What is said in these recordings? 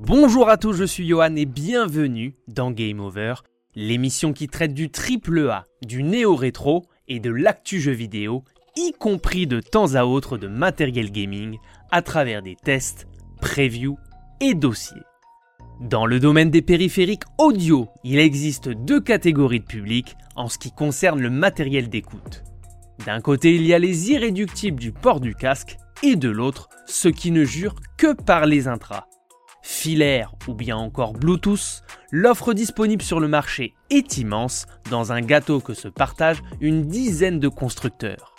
Bonjour à tous, je suis Johan et bienvenue dans Game Over, l'émission qui traite du triple A, du néo-rétro et de l'actu jeu vidéo, y compris de temps à autre de matériel gaming, à travers des tests, previews et dossiers. Dans le domaine des périphériques audio, il existe deux catégories de public en ce qui concerne le matériel d'écoute. D'un côté, il y a les irréductibles du port du casque, et de l'autre, ceux qui ne jurent que par les intras. Filaire ou bien encore Bluetooth, l'offre disponible sur le marché est immense dans un gâteau que se partagent une dizaine de constructeurs.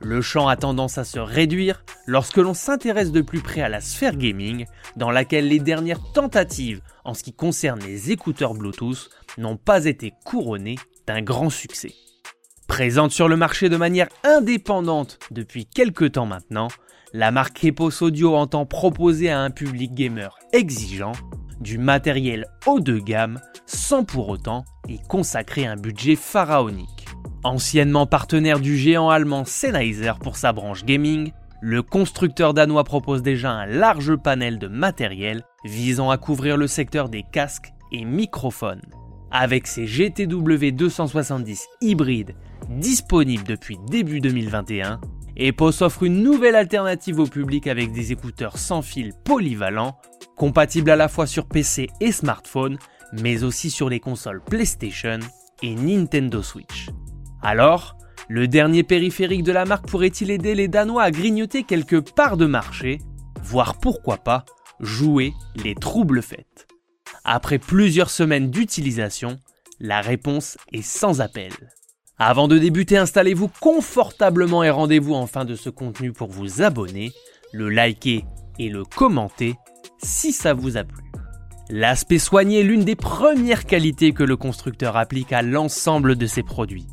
Le champ a tendance à se réduire lorsque l'on s'intéresse de plus près à la sphère gaming, dans laquelle les dernières tentatives en ce qui concerne les écouteurs Bluetooth n'ont pas été couronnées d'un grand succès. Présente sur le marché de manière indépendante depuis quelques temps maintenant, la marque Epos Audio entend proposer à un public gamer exigeant du matériel haut de gamme sans pour autant y consacrer un budget pharaonique. Anciennement partenaire du géant allemand Sennheiser pour sa branche gaming, le constructeur danois propose déjà un large panel de matériel visant à couvrir le secteur des casques et microphones. Avec ses GTW 270 hybrides disponibles depuis début 2021, Epos offre une nouvelle alternative au public avec des écouteurs sans fil polyvalents, compatibles à la fois sur PC et smartphone, mais aussi sur les consoles PlayStation et Nintendo Switch. Alors, le dernier périphérique de la marque pourrait-il aider les Danois à grignoter quelques parts de marché, voire pourquoi pas jouer les troubles fêtes? Après plusieurs semaines d'utilisation, la réponse est sans appel. Avant de débuter, installez-vous confortablement et rendez-vous en fin de ce contenu pour vous abonner, le liker et le commenter si ça vous a plu. L'aspect soigné est l'une des premières qualités que le constructeur applique à l'ensemble de ses produits.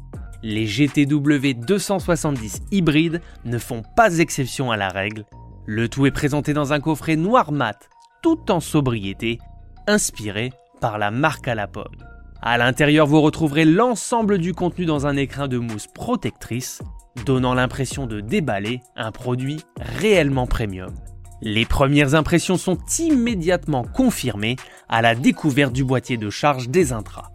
Les GTW 270 hybrides ne font pas exception à la règle. Le tout est présenté dans un coffret noir mat, tout en sobriété, inspiré par la marque à la pomme. À l'intérieur, vous retrouverez l'ensemble du contenu dans un écrin de mousse protectrice, donnant l'impression de déballer un produit réellement premium. Les premières impressions sont immédiatement confirmées à la découverte du boîtier de charge des intras.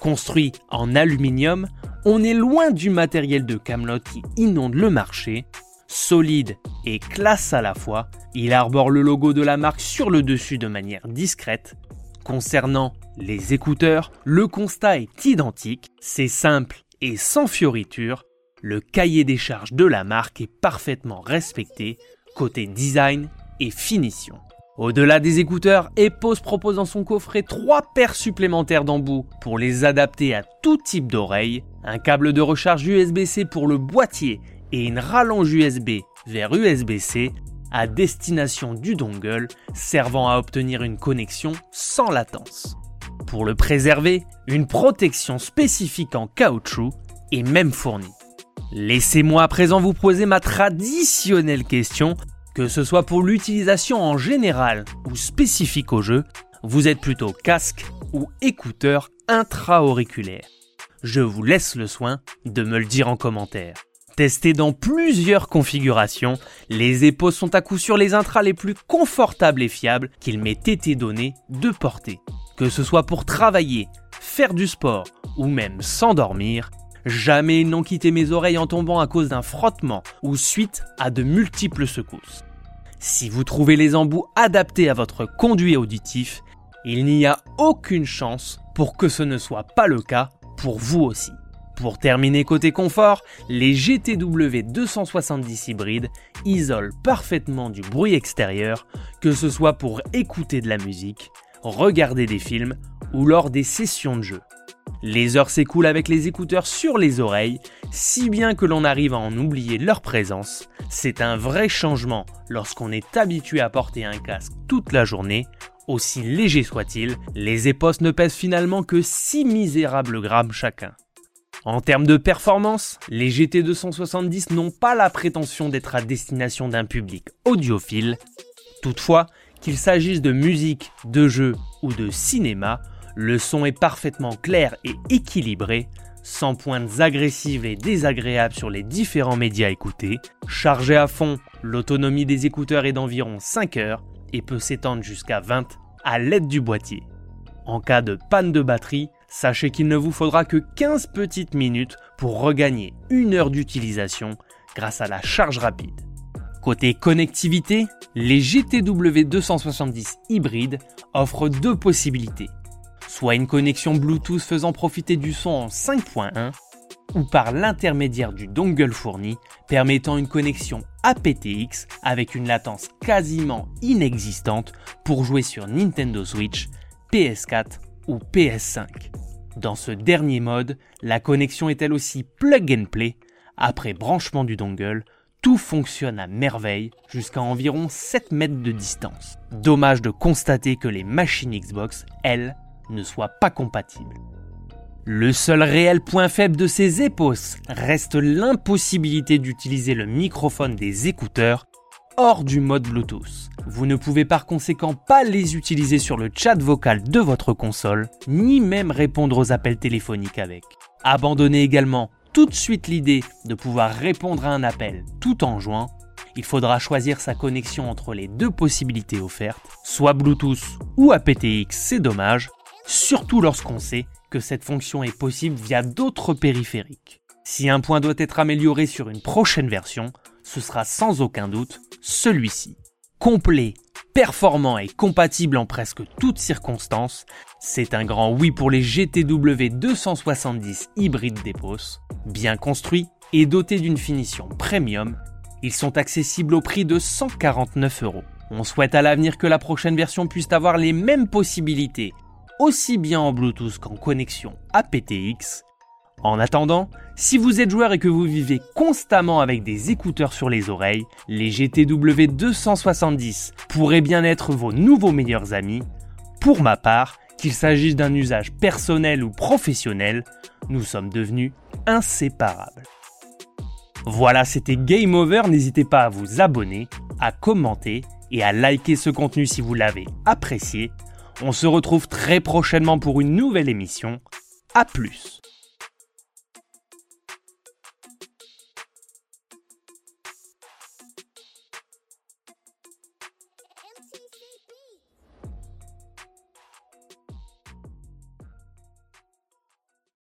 Construit en aluminium, on est loin du matériel de Camelot qui inonde le marché. Solide et classe à la fois, il arbore le logo de la marque sur le dessus de manière discrète. Concernant les écouteurs, le constat est identique, c'est simple et sans fioriture, le cahier des charges de la marque est parfaitement respecté côté design et finition. Au-delà des écouteurs, Epos propose dans son coffret trois paires supplémentaires d'embouts pour les adapter à tout type d'oreilles, un câble de recharge USB-C pour le boîtier et une rallonge USB vers USB-C à destination du dongle servant à obtenir une connexion sans latence. Pour le préserver, une protection spécifique en caoutchouc est même fournie. Laissez-moi à présent vous poser ma traditionnelle question, que ce soit pour l'utilisation en général ou spécifique au jeu, vous êtes plutôt casque ou écouteur intra-auriculaire Je vous laisse le soin de me le dire en commentaire. Testés dans plusieurs configurations, les épaules sont à coup sûr les intras les plus confortables et fiables qu'il m'ait été donné de porter. Que ce soit pour travailler, faire du sport ou même s'endormir, jamais ils n'ont quitté mes oreilles en tombant à cause d'un frottement ou suite à de multiples secousses. Si vous trouvez les embouts adaptés à votre conduit auditif, il n'y a aucune chance pour que ce ne soit pas le cas pour vous aussi. Pour terminer côté confort, les GTW 270 hybrides isolent parfaitement du bruit extérieur, que ce soit pour écouter de la musique, regarder des films ou lors des sessions de jeu. Les heures s'écoulent avec les écouteurs sur les oreilles, si bien que l'on arrive à en oublier leur présence. C'est un vrai changement lorsqu'on est habitué à porter un casque toute la journée. Aussi léger soit-il, les épos ne pèsent finalement que 6 misérables grammes chacun. En termes de performance, les GT270 n'ont pas la prétention d'être à destination d'un public audiophile. Toutefois, qu'il s'agisse de musique, de jeu ou de cinéma, le son est parfaitement clair et équilibré, sans pointes agressives et désagréables sur les différents médias écoutés. Chargé à fond, l'autonomie des écouteurs est d'environ 5 heures et peut s'étendre jusqu'à 20 à l'aide du boîtier. En cas de panne de batterie, sachez qu'il ne vous faudra que 15 petites minutes pour regagner une heure d'utilisation grâce à la charge rapide. Côté connectivité, les GTW 270 hybrides offrent deux possibilités. Soit une connexion Bluetooth faisant profiter du son en 5.1, ou par l'intermédiaire du dongle fourni, permettant une connexion aptX avec une latence quasiment inexistante pour jouer sur Nintendo Switch, PS4 ou PS5. Dans ce dernier mode, la connexion est elle aussi plug and play. Après branchement du dongle, tout fonctionne à merveille jusqu'à environ 7 mètres de distance. Dommage de constater que les machines Xbox, elles, ne soient pas compatibles. Le seul réel point faible de ces EPOS reste l'impossibilité d'utiliser le microphone des écouteurs hors du mode Bluetooth. Vous ne pouvez par conséquent pas les utiliser sur le chat vocal de votre console, ni même répondre aux appels téléphoniques avec. Abandonnez également tout de suite l'idée de pouvoir répondre à un appel tout en jouant. Il faudra choisir sa connexion entre les deux possibilités offertes, soit Bluetooth ou aptX, c'est dommage, surtout lorsqu'on sait que cette fonction est possible via d'autres périphériques. Si un point doit être amélioré sur une prochaine version, ce sera sans aucun doute celui-ci. Complet, performant et compatible en presque toutes circonstances, c'est un grand oui pour les GTW 270 hybrides d'Epos. Bien construits et dotés d'une finition premium, ils sont accessibles au prix de 149 euros. On souhaite à l'avenir que la prochaine version puisse avoir les mêmes possibilités aussi bien en Bluetooth qu'en connexion aptX. En attendant, si vous êtes joueur et que vous vivez constamment avec des écouteurs sur les oreilles, les GTW 270 pourraient bien être vos nouveaux meilleurs amis. Pour ma part, qu'il s'agisse d'un usage personnel ou professionnel, nous sommes devenus inséparables. Voilà, c'était Game Over, n'hésitez pas à vous abonner, à commenter et à liker ce contenu si vous l'avez apprécié. On se retrouve très prochainement pour une nouvelle émission. A plus